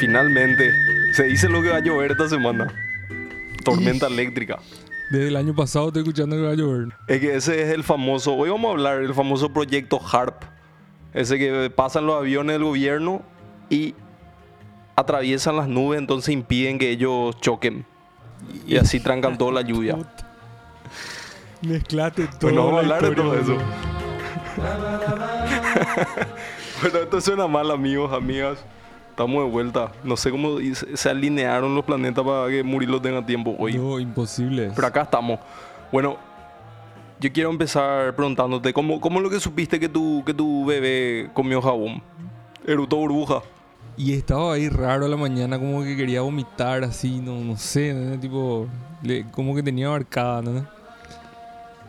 Finalmente, se dice lo que va a llover esta semana. Tormenta eléctrica. Desde el año pasado estoy escuchando que va a llover. Es que ese es el famoso, hoy vamos a hablar del famoso proyecto HARP. Ese que pasan los aviones del gobierno y atraviesan las nubes, entonces impiden que ellos choquen. Y así trancan toda la lluvia. Mezclate todo. Bueno, vamos a la hablar de todo eso. Bueno, esto suena mal, amigos, amigas. Estamos de vuelta. No sé cómo se alinearon los planetas para que Murilo tenga tiempo hoy. No, imposible. Pero acá estamos. Bueno, yo quiero empezar preguntándote, ¿cómo, cómo es lo que supiste que tu, que tu bebé comió jabón? Erutó burbuja. Y estaba ahí raro a la mañana, como que quería vomitar así, no, no sé, ¿no? tipo, le- como que tenía marcada, ¿no?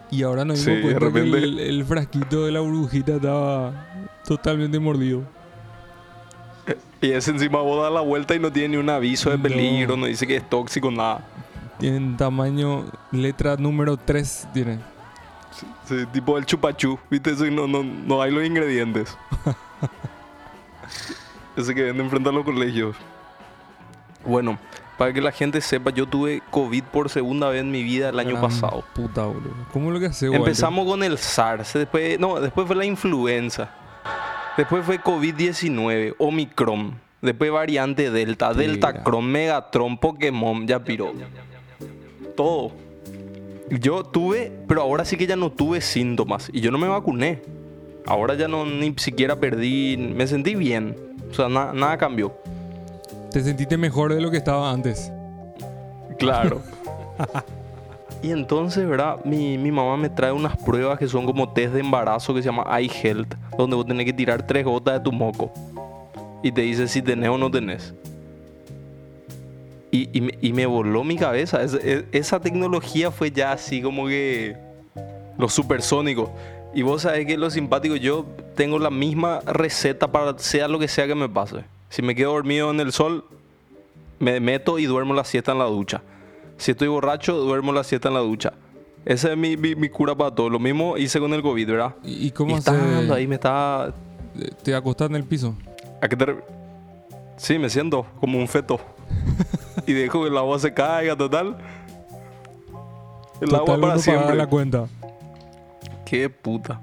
Y ahora nos Sí, dimos de que repente- el, el frasquito de la burbujita estaba totalmente mordido. Y ese encima vos das la vuelta y no tiene ni un aviso de No. peligro, no dice que es tóxico, nada. Tienen tamaño, letra número 3 tiene. Sí, tipo el chupachú, ¿viste? Eso y no, no, no hay los ingredientes. Ese que venden frente a los colegios. Bueno, para que la gente sepa, yo tuve COVID por segunda vez en mi vida el año Gran pasado. Puta, boludo. ¿Cómo es lo que hace? Empezamos con el SARS, después, no, después fue la influenza, después fue COVID-19, Omicron, después variante Delta, Tira. Delta Cron, Megatron, Pokémon, ya piró. Todo. Yo tuve, pero ahora sí que ya no tuve síntomas y yo no me vacuné. Ahora ya no ni siquiera perdí, me sentí bien. O sea, na- nada cambió. Te sentiste mejor de lo que estaba antes. Claro. y entonces, ¿verdad? Mi, mi mamá me trae unas pruebas que son como test de embarazo que se llama iHealth, donde vos tenés que tirar tres gotas de tu moco. Y te dice si tenés o no tenés. Y, y me, voló mi cabeza. Es- es- esa tecnología fue ya así como que... Los supersónicos. Y vos sabés que lo simpático, yo tengo la misma receta para sea lo que sea que me pase. Si me quedo dormido en el sol, me meto y duermo la siesta en la ducha. Si estoy borracho, duermo la siesta en la ducha. Esa es mi, mi- mi cura para todo. Lo mismo hice con el COVID, ¿verdad? ¿Y, y Y cómo estando hace? ahí me estaba... ¿Te acostás en el piso? ¿A qué te re- Sí, me siento como un feto. y dejo que el agua se caiga, total. El agua Total, para uno paga siempre. la cuenta. Qué puta.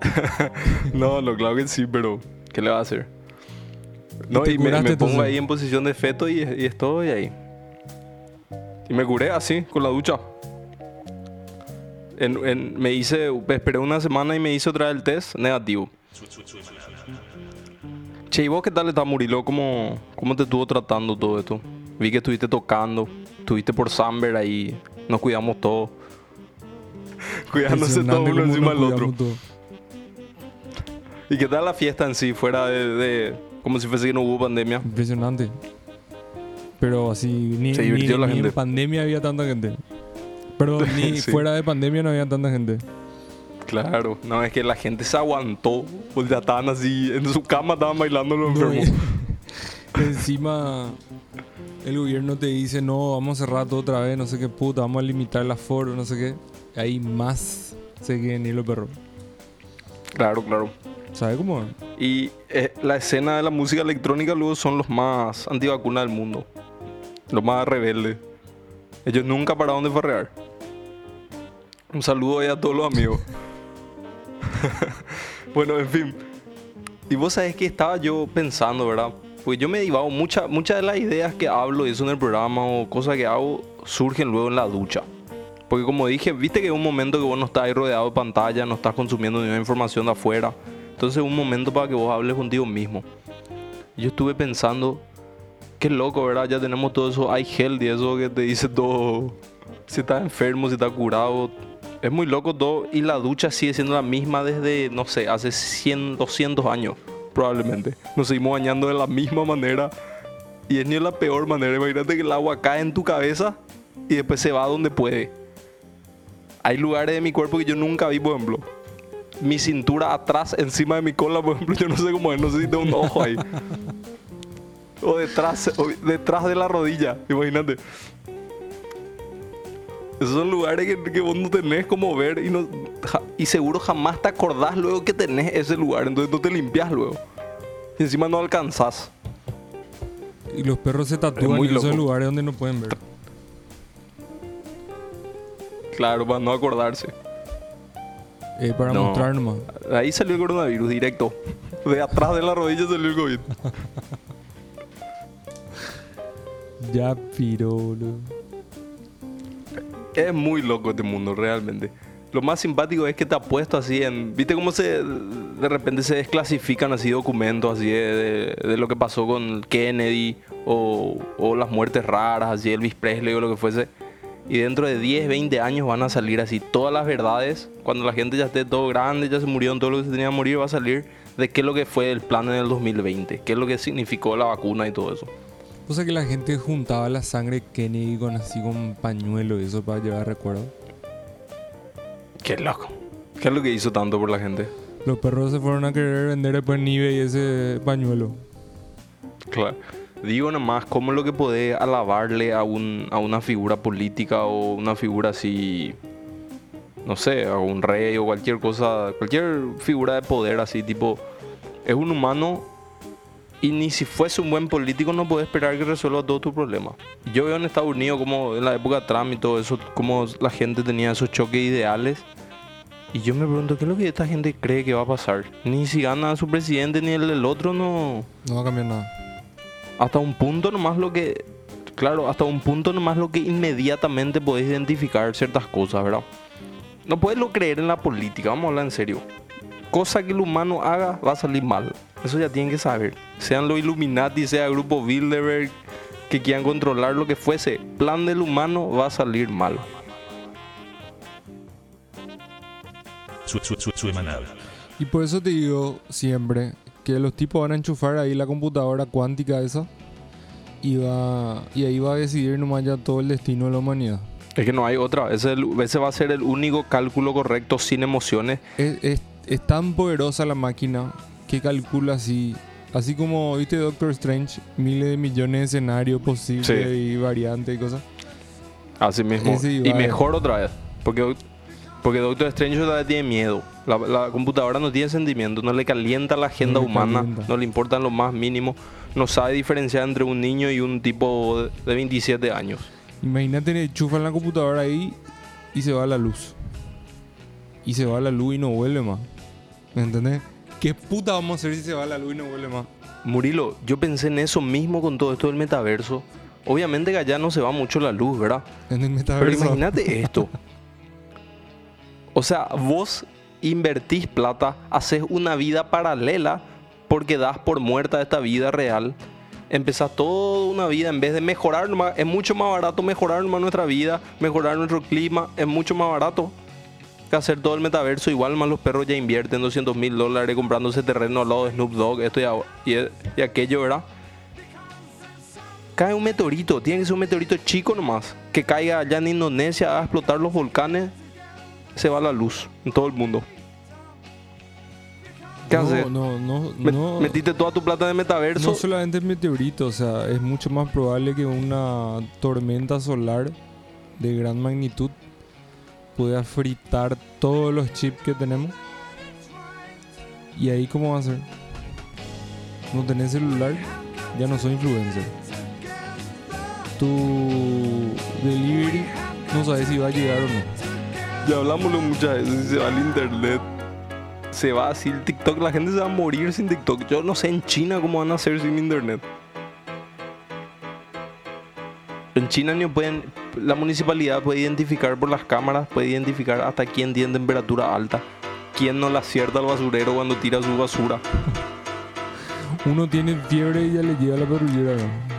no, no, claro que sí, pero ¿qué le va a hacer? No, y, me, me pongo entonces? ahí en posición de feto y, y estoy ahí. Y me curé así, con la ducha. En- en- me hice, esperé una semana y me hice otra vez el test negativo. Che, ¿y vos qué tal está Murilo? ¿Cómo, ¿Cómo te estuvo tratando todo esto? Vi que estuviste tocando, estuviste por Samber ahí, nos cuidamos todos. Cuidándose todo uno encima del otro. todos. ¿Y qué tal la fiesta en sí, fuera de, de- como si fuese que no hubo pandemia? Impresionante. Pero así, ni, Se ni- divirtió la ni gente. en pandemia había tanta gente. Perdón, ni Sí. fuera de pandemia no había tanta gente. Claro, no, es que la gente se aguantó, pues ya estaban así, en su cama estaban bailando los No, enfermos. y- encima, el gobierno te dice, no, vamos a cerrar todo otra vez, no sé qué puta, vamos a limitar el aforo, no sé qué. Ahí más se quieren ir los perros. Claro, claro. ¿Sabes cómo? es? Y eh, la escena de la música electrónica luego son los más antivacunas del mundo. Los más rebeldes. Ellos nunca pararon de farrear. Un saludo ahí a todos los amigos. bueno, en fin. Y vos sabés que estaba yo pensando, ¿verdad? Pues yo me divago, muchas muchas de las ideas que hablo eso en el programa o cosas que hago surgen luego en la ducha. Porque como dije, viste que es un momento que vos no estás ahí rodeado de pantalla, no estás consumiendo ninguna información de afuera. Entonces es un momento para que vos hables contigo mismo. Yo estuve pensando, qué loco, ¿verdad? Ya tenemos todo eso, gel y eso que te dice todo. Si estás enfermo, si estás curado. Es muy loco todo. Y la ducha sigue siendo la misma desde, no sé, hace 100, 200 años, probablemente. Nos seguimos bañando de la misma manera. Y es ni la peor manera. Imagínate que el agua cae en tu cabeza y después se va donde puede. Hay lugares de mi cuerpo que yo nunca vi, por ejemplo. Mi cintura atrás, encima de mi cola, por ejemplo, yo no sé cómo es, no sé si tengo un ojo ahí. O detrás, o detrás de la rodilla, imagínate. Esos son lugares que, que vos no tenés como ver y, no, ja- y seguro jamás te acordás luego que tenés ese lugar, entonces no te limpias luego. Y encima no alcanzás. Y los perros se tatúan muy en esos lugares donde no pueden ver. Claro, para no acordarse. Eh, para No. mostrar nomás. Ahí salió el coronavirus directo. De atrás de la rodilla salió el COVID. Ya piro, boludo. Es muy loco este mundo, realmente. Lo más simpático es que te apuesto así en... ¿Viste cómo se de repente se desclasifican así documentos así de, lo que pasó con Kennedy o, o las muertes raras, así Elvis Presley o lo que fuese? Y dentro de 10, 20 años van a salir así todas las verdades. Cuando la gente ya esté todo grande, ya se murieron todo lo que se tenía que morir, va a salir de qué es lo que fue el plan en el 2020, qué es lo que significó la vacuna y todo eso. O sea que la gente juntaba la sangre Kennedy con así con pañuelo y eso para llevar recuerdo. Qué loco. ¿Qué es lo que hizo tanto por la gente? Los perros se fueron a querer vender después en eBay ese pañuelo. Claro. Digo nomás, ¿cómo es lo que podés alabarle a, un, a una figura política o una figura así, no sé, a un rey o cualquier cosa, cualquier figura de poder así, tipo, es un humano y ni si fuese un buen político no puede esperar que resuelva todos tus problemas. Yo veo en Estados Unidos como en la época de Trump y todo eso, como la gente tenía esos choques ideales. Y yo me pregunto, ¿qué es lo que esta gente cree que va a pasar? Ni si gana su presidente ni el del otro, no No va a cambiar nada. hasta un punto nomás lo que claro hasta un punto nomás lo que inmediatamente podés identificar ciertas cosas verdad no puedes lo creer en la política vamos a hablar en serio cosa que el humano haga va a salir mal eso ya tienen que saber sean los Illuminati sea el grupo Bilderberg que quieran controlar lo que fuese plan del humano va a salir mal Su, su, su, semanal. Y por eso te digo siempre que los tipos van a enchufar ahí la computadora cuántica esa y, va, y ahí va a decidir nomás ya todo el destino de la humanidad. es que no hay otra ese, es el- ese va a ser el único cálculo correcto sin emociones Es, es- es tan poderosa la máquina que calcula así, así como viste Doctor Strange, miles de millones de escenarios posibles Sí. y variantes y cosas. Así mismo. Ese Y mejor otra vez. Porque, porque Doctor Strange todavía tiene miedo. La, la computadora no tiene sentimiento, no le calienta la agenda No le humana, calienta. no le importan lo más mínimo. No sabe diferenciar entre un niño y un tipo de- de 27 años. Imagínate, enchufan la computadora ahí y se va la luz. Y se va la luz y no vuelve más. ¿Me entendés? ¿Qué puta vamos a hacer si se va la luz y no vuelve más? Murilo, yo pensé en eso mismo con todo esto del metaverso. Obviamente que allá no se va mucho la luz, ¿verdad? En el Pero metaverso. imagínate esto. O sea, vos invertís plata, haces una vida paralela porque das por muerta esta vida real. Empezás toda una vida en vez de mejorar, es mucho más barato mejorar nuestra vida, mejorar nuestro clima, es mucho más barato que hacer todo el metaverso. Igual más los perros ya invierten 200 mil dólares comprándose terreno al lado de Snoop Dogg, esto y, a- y- y aquello, ¿verdad? Cae un meteorito, tiene que ser un meteorito chico nomás. Que caiga allá en Indonesia a explotar los volcanes, se va la luz en todo el mundo. ¿Qué no, haces? no, no, Met- no. Metiste toda tu plata el metaverso. No solamente el meteorito, o sea, es mucho más probable que una tormenta solar de gran magnitud pueda fritar todos los chips que tenemos. ¿Y ahí cómo va a ser? No tenés celular, ya no soy influencer. Tu delivery no sabes si va a llegar o no. Ya hablamos muchas veces, se va al internet. Se va así el TikTok, la gente se va a morir sin TikTok. Yo no sé en China cómo van a hacer sin internet. En China pueden, la municipalidad puede identificar por las cámaras, puede identificar hasta quién tiene temperatura alta, quién no le acierta al basurero cuando tira su basura. Uno tiene fiebre y ya le llega la patrullera. ¿no?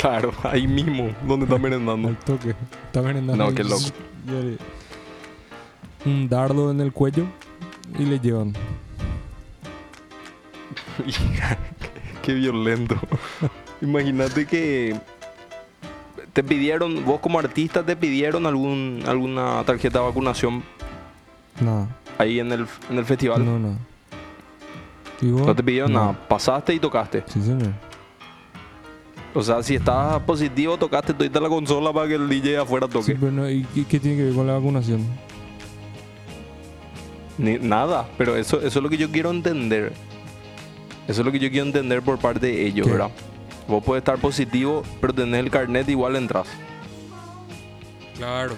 Claro, ahí mismo, donde está merendando. Al toque. Está merendando. No, qué loco. le- Un dardo en el cuello y le llevan. Qué violento. Imagínate que te pidieron, vos como artista te pidieron algún alguna tarjeta de vacunación Nada. ahí en el, en el festival. No, No, no. ¿Y vos? te pidieron No. nada, pasaste y tocaste. Sí, señor. O sea, si estabas positivo, tocaste toda la consola para que el DJ afuera Sí, toque. pero no, ¿y qué, qué tiene que ver con la vacunación? Ni- nada, pero eso, eso es lo que yo quiero entender. Eso es lo que yo quiero entender por parte de ellos, ¿Qué? ¿verdad? Vos puedes estar positivo, pero tenés el carnet igual entras. Claro.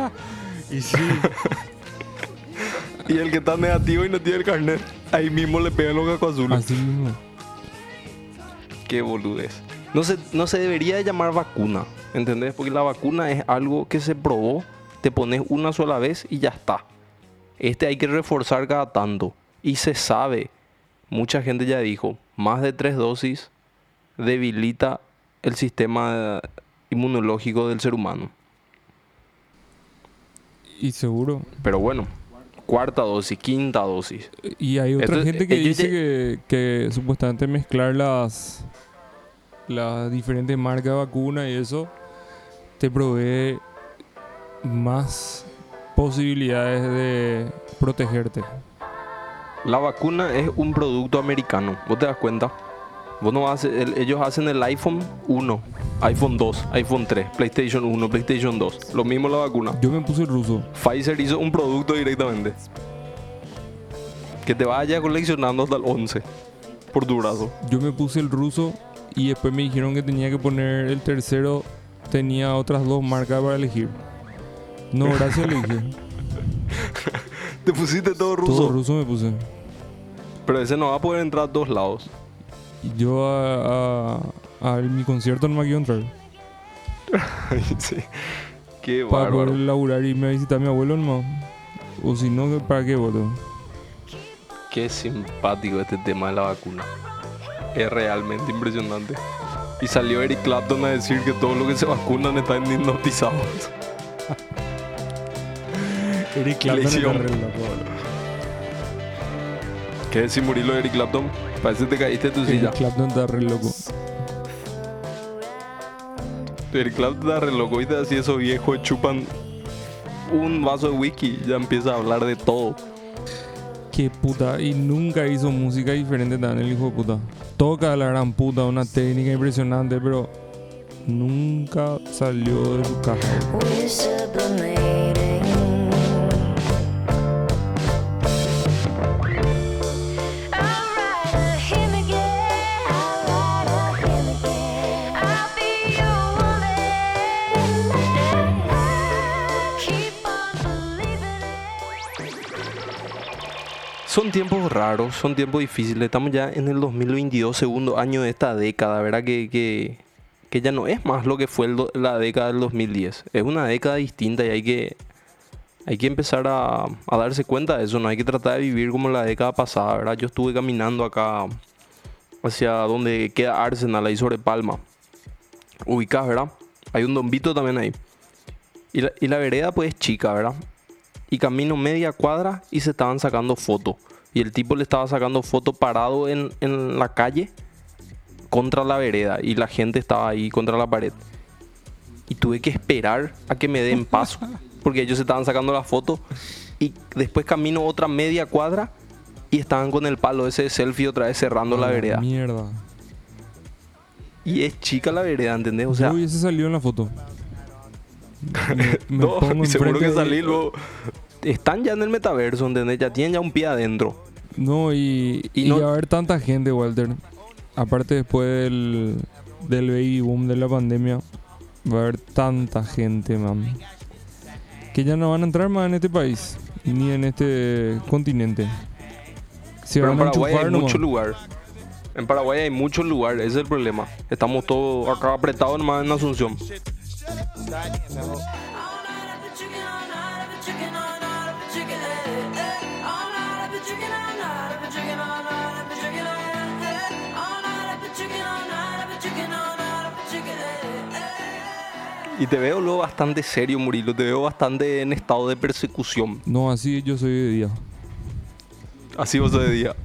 y sí, Y el que está negativo y no tiene el carnet, ahí mismo le pegan los cacos azules. así mismo. Qué boludez. No se, no se debería de llamar vacuna, ¿entendés? Porque la vacuna es algo que se probó, te pones una sola vez y ya está. Este hay que reforzar cada tanto. Y se sabe, mucha gente ya dijo, más de tres dosis debilita el sistema inmunológico del ser humano. Y seguro. Pero bueno, cuarta dosis, quinta dosis. Y hay otra Esto- gente que ellos dice que, que supuestamente mezclar las, las diferentes marcas de vacuna y eso te provee más posibilidades de protegerte. La vacuna es un producto americano, ¿vos te das cuenta? Vos no haces, el- ellos hacen el iPhone 1, iPhone 2, iPhone 3, PlayStation 1, PlayStation 2. Lo mismo la vacuna. Yo me puse el ruso. Pfizer hizo un producto directamente. Que te vaya coleccionando hasta el 11 por tu brazo. Yo me puse el ruso y después me dijeron que tenía que poner el tercero. Tenía otras dos marcas para elegir. No, gracias, le dije. Te pusiste todo ruso. Todo ruso me puse. Pero ese no va a poder entrar a dos lados. Yo a, a- a mi concierto no me quiero entrar. sí. Qué Para poder laburar y irme a visitar a mi abuelo nomás. O si no, ¿para qué voto? Qué simpático este tema de la vacuna. Es realmente impresionante. Y salió Eric Clapton a decir que todos los que se vacunan están hipnotizados. Eric Clapton ¿Qué decir Murilo de Eric Clapton? Parece que te caíste de tu silla. Eric Clapton está re loco. Eric Clapton está re loco. ¿Viste? Así esos viejos chupan un vaso de whisky. Ya empieza a hablar de todo. Qué puta. Y nunca hizo música diferente también el hijo de puta. Toca la gran puta, una técnica impresionante, pero nunca salió de su caja. Son tiempos raros, son tiempos difíciles. Estamos ya en el 2022, segundo año de esta década, ¿verdad? Que, que, que ya no es más lo que fue la década del 2010. Es una década distinta y hay que, hay que empezar a, a darse cuenta de eso. No hay que tratar de vivir como la década pasada, ¿verdad? Yo estuve caminando acá hacia donde queda Arsenal, ahí sobre Palma. Ubicás, ¿verdad? Hay un dombito también ahí. Y la, y la vereda pues es chica, ¿verdad? Y camino media cuadra y se estaban sacando fotos. Y el tipo le estaba sacando fotos parado en, en la calle contra la vereda y la gente estaba ahí contra la pared. Y tuve que esperar a que me den paso porque ellos se estaban sacando la foto y después camino otra media cuadra y estaban con el palo ese de selfie otra vez cerrando la Ah, vereda. Mierda. Y es chica la vereda, ¿entendés? O sea, Yo hubiese salido en la foto. Me, me no, pongo y seguro que salí luego. Están ya en el metaverso, ¿entendés? Ya tienen ya un pie adentro. No, y, Y y no- a haber tanta gente, Walter. Aparte después del, del baby boom de la pandemia, va a haber tanta gente, man. Que ya no van a entrar más en este país, ni en este continente. Se Pero en van Paraguay hay nomás. mucho lugar. En Paraguay hay muchos lugares, ese es el problema. Estamos todos acá apretados nomás en Asunción. Y te veo luego bastante serio, Murilo. Te veo bastante en estado de persecución. No, así yo soy de día. Así vos de día.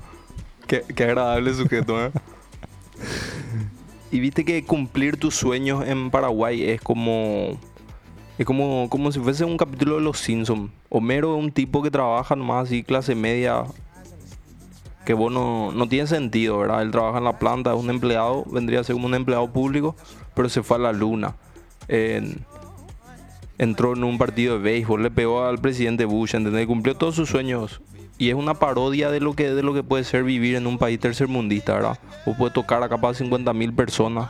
Qué, qué agradable sujeto, ¿eh? Y viste que cumplir tus sueños en Paraguay es como. Es como, como si fuese un capítulo de Los Simpsons. Homero es un tipo que trabaja nomás así, clase media. Que vos no, tiene sentido, ¿verdad? Él trabaja en la planta, es un empleado, vendría a ser como un empleado público, pero se fue a la luna. En- entró en un partido de béisbol, le pegó al presidente Bush, ¿entendés? Cumplió todos sus sueños. Y es una parodia de lo que, de lo que puede ser vivir en un país tercermundista, ¿verdad? O puede tocar a capaz 50 mil personas.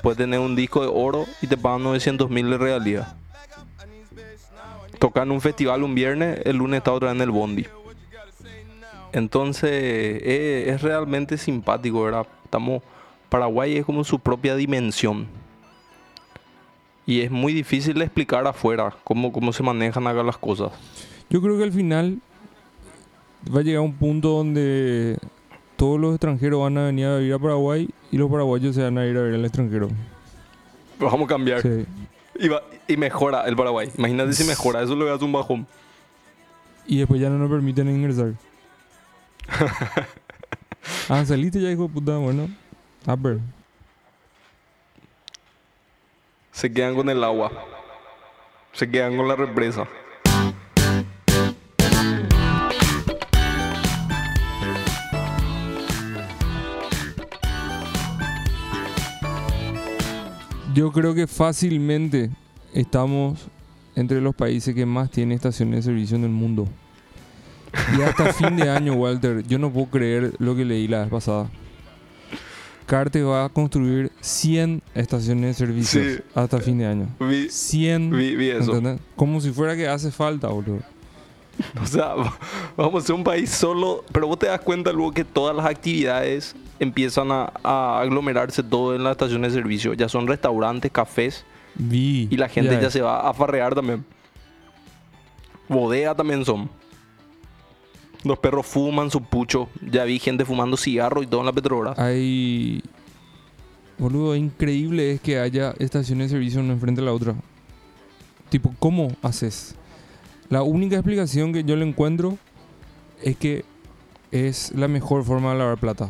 Puede tener un disco de oro y te pagan 900 mil de realidad. Tocar en un festival un viernes, el lunes está otra vez en el Bondi. Entonces, es, realmente simpático, ¿verdad? Estamos, Paraguay es como su propia dimensión. Y es muy difícil explicar afuera cómo, cómo se manejan acá las cosas. Yo creo que al final va a llegar un punto donde todos los extranjeros van a venir a vivir a Paraguay y los paraguayos se van a ir a ver al extranjero. Vamos a cambiar. Sí. Y, va- y mejora el Paraguay. Imagínate si mejora, eso le das un bajón. Y después ya no nos permiten ingresar. ah, saliste ya, hijo de puta, bueno. A ver. Se quedan con el agua. Se quedan con la represa. Yo creo que fácilmente estamos entre los países que más tienen estaciones de servicio en el mundo. Y hasta fin de año, Walter, yo no puedo creer lo que leí la vez pasada. Carte va a construir 100 estaciones de servicio Sí. hasta fin de año. Vi, 100. vi, vi eso. Como si fuera que hace falta, boludo. O sea, vamos a ser un país solo. Pero vos te das cuenta luego que todas las actividades empiezan a, a aglomerarse todo en las estaciones de servicio. Ya son restaurantes, cafés. Vi. Y la gente ya, se va a farrear también. Bodega también son. Los perros fuman su pucho. Ya vi gente fumando cigarro y todo en la Petrobras. Hay. Boludo, increíble es que haya estaciones de servicio una enfrente de la otra. Tipo, ¿cómo haces? La única explicación que yo le encuentro es que es la mejor forma de lavar plata.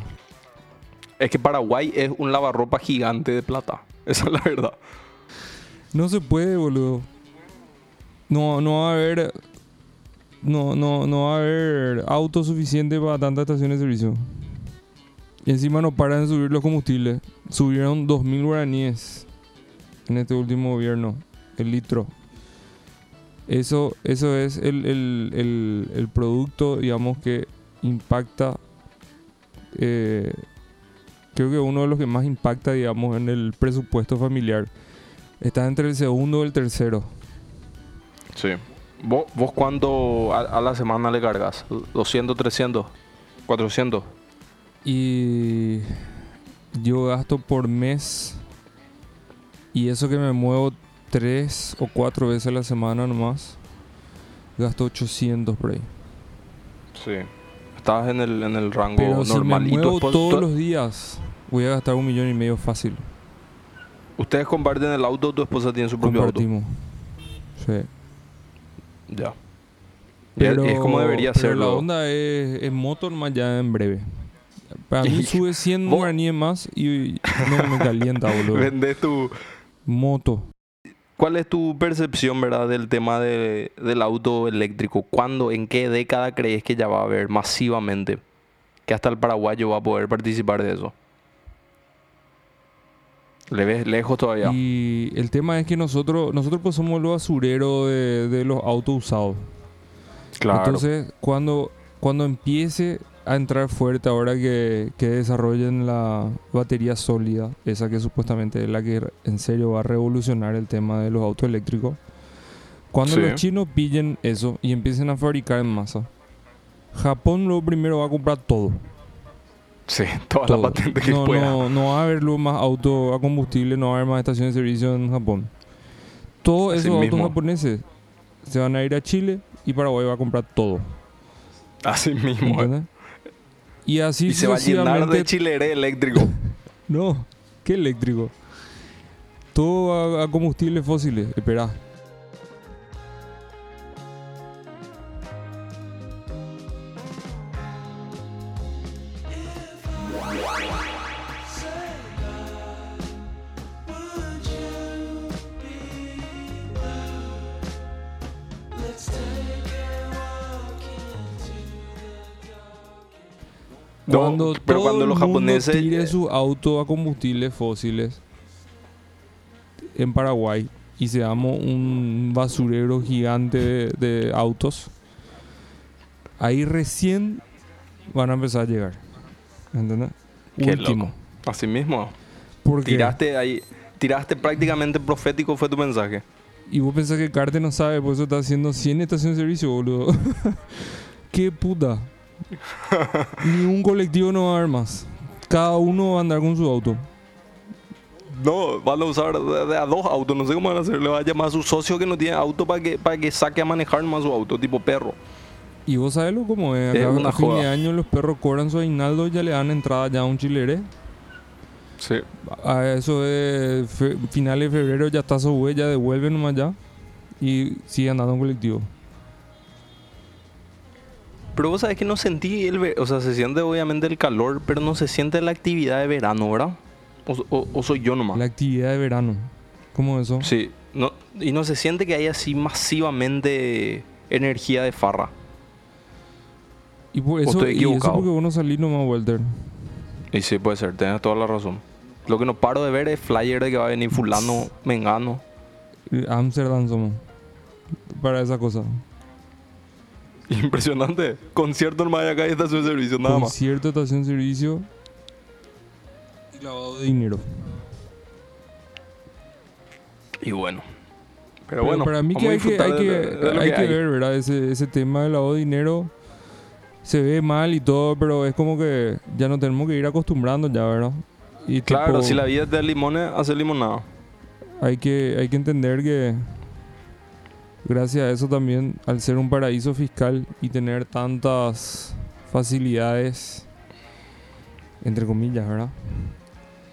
Es que Paraguay es un lavarropa gigante de plata. Esa es la verdad. No se puede, boludo. No, no va a haber. No, no, no va a haber auto suficiente para tantas estaciones de servicio. Y encima no paran de subir los combustibles. Subieron 2.000 guaraníes en este último gobierno, el litro. Eso, eso es el, el- el- el producto, digamos, que impacta. eh, creo que uno de los que más impacta, digamos, en el presupuesto familiar. Está entre el segundo y el tercero. Sí. ¿Vos, vos cuánto a, a la semana le cargas? ¿200, 300, 400? Y yo gasto por mes. Y eso que me muevo tres o cuatro veces a la semana nomás. Gasto 800 por ahí. Sí. Estás en el, en el rango Pero si me normal. ¿Y tu muevo todos los días, voy a gastar un millón y medio fácil. ¿Ustedes comparten el auto o tu esposa tiene su propio auto? Compartimos. Sí. Ya. Y es- como debería pero ser. la onda es, es moto nomás ya en breve. Para mí sube 100 Vos- guaraníes más y no me calienta, boludo. Vendés tu... Moto. ¿Cuál es tu percepción, verdad, del tema de- del auto eléctrico? ¿Cuándo, en qué década crees que ya va a haber masivamente? Que hasta el paraguayo va a poder participar de eso. ¿Le ves lejos todavía? Y el tema es que nosotros, nosotros pues somos los basureros de, de los autos usados. claro. Entonces, cuando, cuando empiece a entrar fuerte ahora que, que desarrollen la batería sólida, esa que supuestamente es la que en serio va a revolucionar el tema de los autos eléctricos, cuando Sí. los chinos pillen eso y empiecen a fabricar en masa, Japón lo primero va a comprar todo. sí, toda todo. la patente que no, pueda. no, no va a haber luego más autos a combustible, no va a haber más estaciones de servicio en Japón. Todos Así esos autos japoneses se van a ir a Chile y Paraguay va a comprar todo. Así mismo. eh. ¿entendés? Y así Y se va a llenar de chileré eléctrico. No, ¿qué eléctrico? Todo a, a combustibles fósiles. Espera. No, Cuando pero todo cuando el los mundo japoneses- tire su auto a combustibles fósiles en Paraguay, y seamos un basurero gigante de, de autos, ahí recién van a empezar a llegar. ¿Entendés? Qué Último. loco. Así mismo. Porque, Tiraste ahí, tiraste prácticamente profético fue tu mensaje. Y vos pensás que Carte no sabe, por eso está haciendo 100 estaciones de servicio, boludo. Qué puta. Ni un colectivo no va a haber más. Cada uno va a andar con su auto. No, van a usar de, de a dos autos, no sé cómo van a hacer. Le va a llamar a su socio que no tiene auto para que, para que saque a manejar más su auto, tipo perro. Y vos sabés lo como es. Es Acá una a fin de año los perros cobran su aguinaldo y ya le dan entrada ya a un chilere. Sí. A eso de finales de febrero ya está su huella, devuelve nomás ya. Y sigue andando en colectivo. Pero vos sabés que no sentí el... O sea, se siente obviamente el calor, pero no se siente la actividad de verano, ¿verdad? O, o- o soy yo nomás. La actividad de verano. ¿Cómo eso? Sí. No, y no se siente que hay así masivamente energía de farra. Y por ¿O eso, estoy y eso equivocado? porque vos no salís nomás, Walter. Y sí, puede ser, tenés toda la razón. Lo que no paro de ver es flyer de que va a venir fulano, mengano. Amsterdam somos. Para esa cosa. Impresionante. Concierto nomás hay acá y estación de servicio, nada más. Concierto, estación, servicio. Y lavado de dinero. Y bueno. Pero, Pero bueno, para mí que hay que, hay que, de- de lo hay que que hay. ver, ¿verdad? Ese, ese tema del lavado de dinero se ve mal y todo, pero es como que ya nos tenemos que ir acostumbrando ya, ¿verdad? Y Claro, tipo, si la vida es de limones, hace limonada. hay que, hay que entender que gracias a eso también, al ser un paraíso fiscal y tener tantas facilidades, entre comillas, ¿verdad?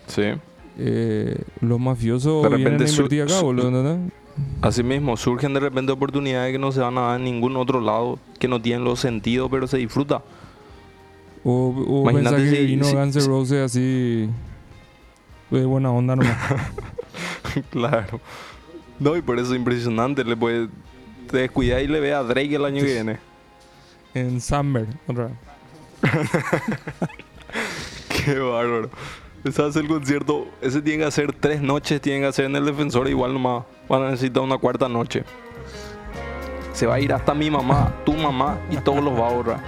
Sí. Eh, los mafiosos De vienen a invertir acá, boludo, ¿entendés? Así mismo, surgen de repente oportunidades que no se van a dar en ningún otro lado, que no tienen los sentidos, pero se disfruta. O, o Imagínate pensar que si- vino si- Guns N' Roses así de buena onda nomás. claro. No, y por eso es impresionante. Le puede, te descuidas y le ve a Drake el año que viene. en Summer, otra vez. Qué bárbaro. Ese hace el concierto. Ese tiene que hacer tres noches, tienen que hacer en el defensor. Igual nomás van a necesitar una cuarta noche. Se va a ir hasta mi mamá, tu mamá y todos los va a ahorrar.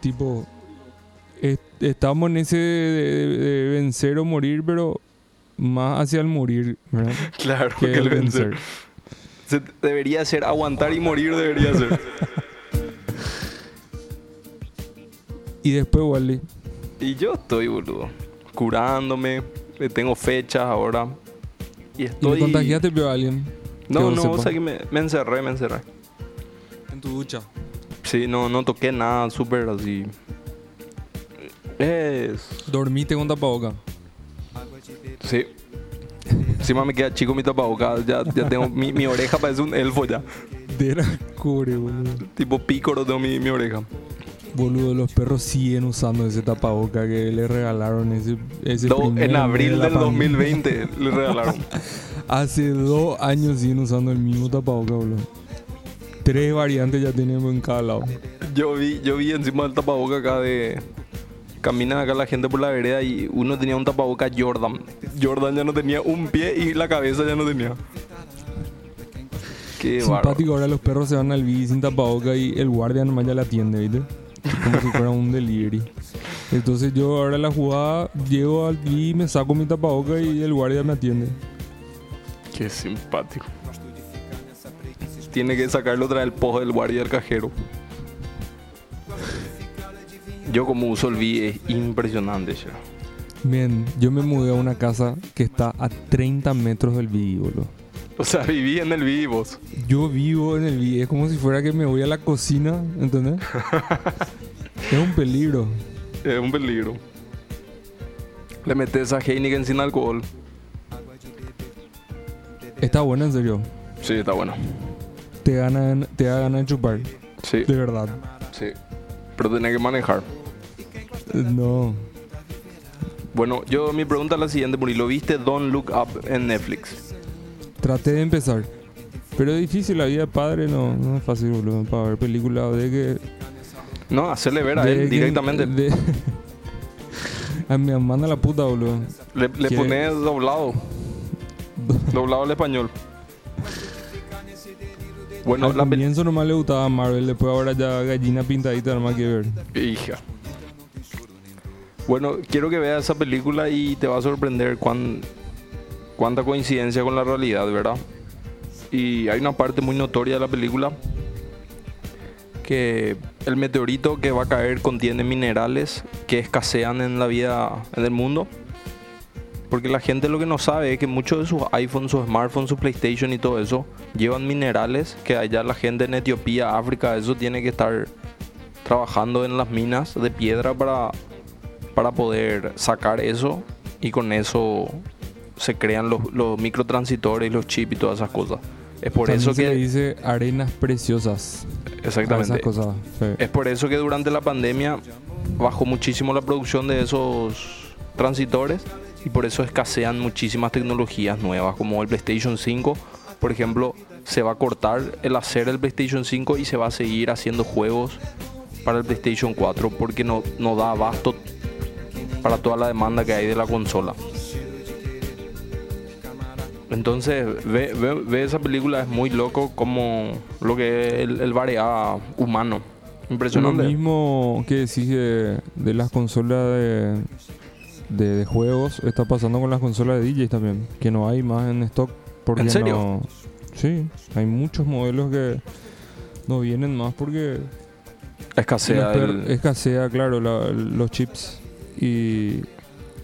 Tipo, est- estamos en ese de, de- de vencer o morir, pero más hacia el morir, ¿verdad? Claro, Que que el vencer. vencer. Se debería ser aguantar y morir, debería ser. Y después, Wally, Y yo estoy, boludo, curándome. Le tengo fechas ahora. Y ¿y estoy. le contagiaste pero a alguien? No, no, o sepas. sea que me, me encerré, me encerré. En tu ducha. Sí, no, no toqué nada, súper así. Es. Dormiste con tapaboca. Sí. Encima me queda chico mi tapabocas. Ya, ya tengo. Mi, mi oreja parece un elfo ya. De la core, boludo. Tipo pícoro tengo mi, mi oreja. Boludo, los perros siguen usando ese tapaboca que le regalaron ese, ese Do- en de abril del pandemia. 2020 le regalaron. Hace dos años siguen usando el mismo tapaboca, boludo. Tres variantes ya tenemos en cada lado. Yo vi, yo vi encima del tapaboca acá de. Caminan acá la gente por la vereda y uno tenía un tapaboca Jordan. Jordan ya no tenía un pie y la cabeza ya no tenía. Qué bárbaro. Simpático, ahora los perros se van al bici sin tapaboca y el guardia nomás ya la atiende, ¿viste? Como si fuera un delivery. Entonces yo ahora la jugada llego al bici, me saco mi tapaboca y el guardia me atiende. Qué simpático. Tiene que sacarlo otra del pojo del guardia del cajero. Yo como uso el vi es impresionante, ya. Bien, yo me mudé a una casa que está a 30 metros del boludo. O sea, viví en el vi vos. Yo vivo en el bici, es como si fuera que me voy a la cocina, ¿entendés? es un peligro. Es un peligro. Le metes a Heineken sin alcohol. Está bueno, en serio. Sí, está bueno. Te gana, te de chupar, Sí, de verdad. sí. Pero tenés que manejar. No. Bueno, yo mi pregunta es la siguiente, Muri. ¿Lo viste Don't Look Up en Netflix? traté de empezar. Pero es difícil, la vida de padre no, no es fácil, boludo, para ver películas de que... No, hacerle ver a él directamente. de- a mi manda la puta, boludo. Le, le pones doblado. doblado al español. Bueno, Al la comienzo nomás le gustaba Marvel, después ahora ya gallina pintadita nomás que ver. Hija. Bueno, quiero que veas esa película y te va a sorprender cuán, cuánta coincidencia con la realidad, ¿verdad? Y hay una parte muy notoria de la película que el meteorito que va a caer contiene minerales que escasean en la vida, en el mundo. Porque la gente lo que no sabe es que muchos de sus iPhones, sus smartphones, su PlayStation y todo eso llevan minerales que allá la gente en Etiopía, África, eso tiene que estar trabajando en las minas de piedra para, para poder sacar eso y con eso se crean los, los microtransitores los chips y todas esas cosas. Es por También eso se le que... dice arenas preciosas. Exactamente. Esas cosas. sí. Es por eso que durante la pandemia bajó muchísimo la producción de esos transitores y por eso escasean muchísimas tecnologías nuevas como el PlayStation 5. Por ejemplo, se va a cortar el hacer el PlayStation 5 y se va a seguir haciendo juegos para el PlayStation 4 porque no, no da abasto para toda la demanda que hay de la consola. Entonces, ve, ve- ve esa película, es muy loco como lo que es el, el humano. Lo Impresionante. mismo que decís de, de las consolas de, de, de juegos está pasando con las consolas de DJs también. Que no hay más en stock. Porque ¿En serio? no- sí, hay muchos modelos que no vienen más porque Escasea el- escasea, claro, la- los chips. Y,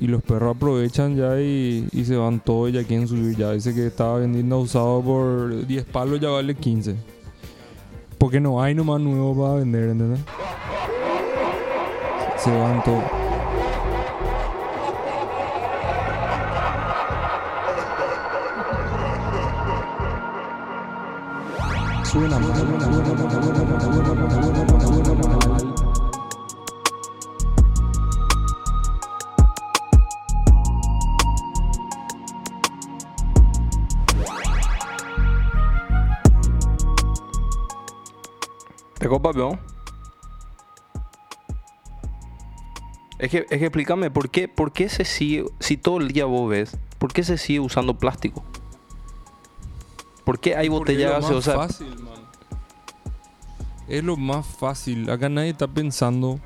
y los perros aprovechan ya y, y se van todos y ya quieren subir. Ya ese que estaba vendiendo usado por 10 palos ya vale 15. Porque no hay nomás nuevo para vender, ¿entendés? Se van todos. Mal. ¿Te copa, peón? Es que, es que explícame, ¿por qué, ¿por qué se sigue, si todo el día vos ves, ¿por qué se sigue usando plástico? ¿Por qué hay Porque botellas es lo más fácil, man. Es lo más fácil. Acá nadie está pensando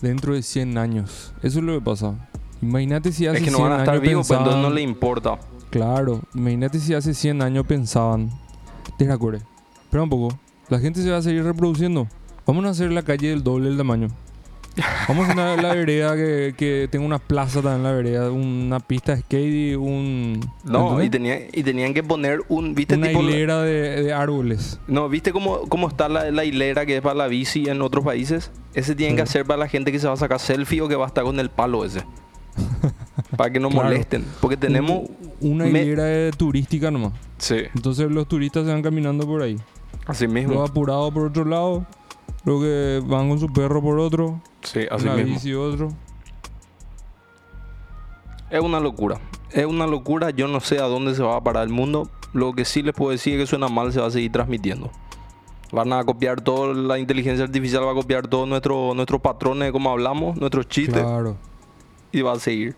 dentro de 100 años. Eso es lo que pasa. Imagínate si hace Es que no 100 van a estar vivos, pues entonces no pensaban- le importa. Claro, imagínate si hace 100 años pensaban. Desracore. Espera un poco. La gente se va a seguir reproduciendo. Vamos a hacer la calle del doble del tamaño. Vamos a hacer la vereda que, que tenga una plaza también en la vereda, una pista de skate y un. No, ¿entendés? y, tenía, y tenían que poner un, ¿viste? una tipo, hilera de, de árboles. No, ¿viste cómo, cómo está la, la hilera que es para la bici en otros países? Ese tienen que hacer para la gente que se va a sacar selfie o que va a estar con el palo ese. para que no Claro. molesten. Porque tenemos... Un- una me- hilera de turística nomás. Sí, Entonces los turistas se van caminando por ahí. así Los mismo. apurados por otro lado. Los que van con su perro por otro. Sí, así una mismo. bici otro. Es una locura. Es una locura. Yo no sé a dónde se va a parar el mundo. Lo que sí les puedo decir es que suena mal, se va a seguir transmitiendo. Van a copiar todo, la inteligencia artificial va a copiar todos nuestros nuestros patrones de cómo hablamos, nuestros chistes, Claro. y va a seguir.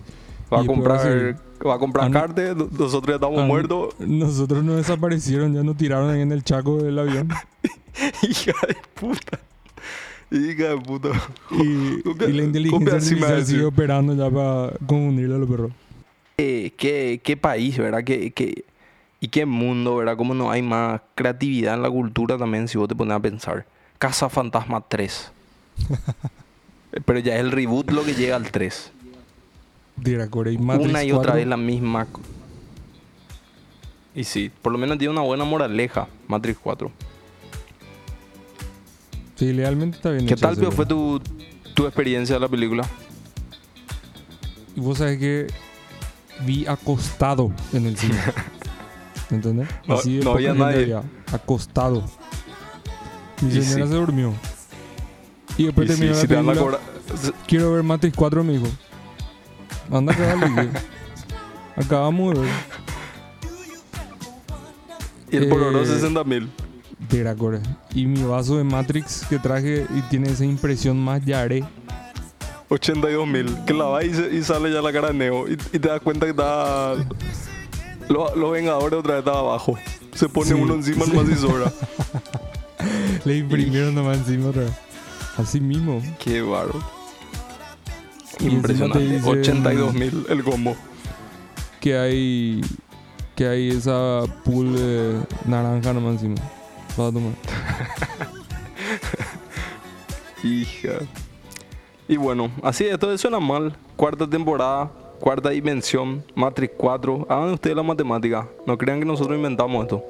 Va a comprar, va a comprar Ah, no. carne, nosotros ya estamos Ah, muertos. Nosotros nos desaparecieron, ya nos tiraron en el chaco del avión. Hija de puta. Hija de puta. Y, Copia- y la inteligencia artificial sigue decir. operando ya para confundirle a los perros. Eh, qué, qué país, ¿verdad? Qué, qué- y qué mundo, ¿verdad? Cómo no hay más creatividad en la cultura también si vos te pones a pensar. Casa Fantasma 3. Eh, Pero ya es el reboot lo que llega al 3. Diracore y Matrix una y otra 4. vez la misma. Y sí, por lo menos tiene una buena moraleja, Matrix 4. Sí, legalmente está bien ¿Qué hecha tal, Pio, fue tu, tu experiencia de la película? Y vos sabés que vi acostado en el cine. ¿Entendés? No- Así no había nadie. había, acostado. Mi Y señora sí. se durmió. Y después Y sí, terminó si la la película. cobra- Quiero ver Matrix 4, me dijo. Anda que Acabamos de ver. Y el pororó Eh, 60 mil. Veracore. Y mi vaso de Matrix que traje y tiene esa impresión más Yare. 82 mil. Que la va y, se- y sale ya la cara de Neo. Y, y te das cuenta que está. Los los Vengadores otra vez estaba abajo. Se pone Sí, uno encima sí. nomás y sobra. Le imprimieron nomás encima otra vez. Así mismo. Qué encima Impresionante. te dicen- 82 mil el combo. Que hay. Que hay esa pool de naranja nomás encima. Hija. Y bueno, así esto suena mal. Cuarta temporada, cuarta dimensión, Matrix 4. Hagan ustedes la matemática. No crean que nosotros inventamos esto.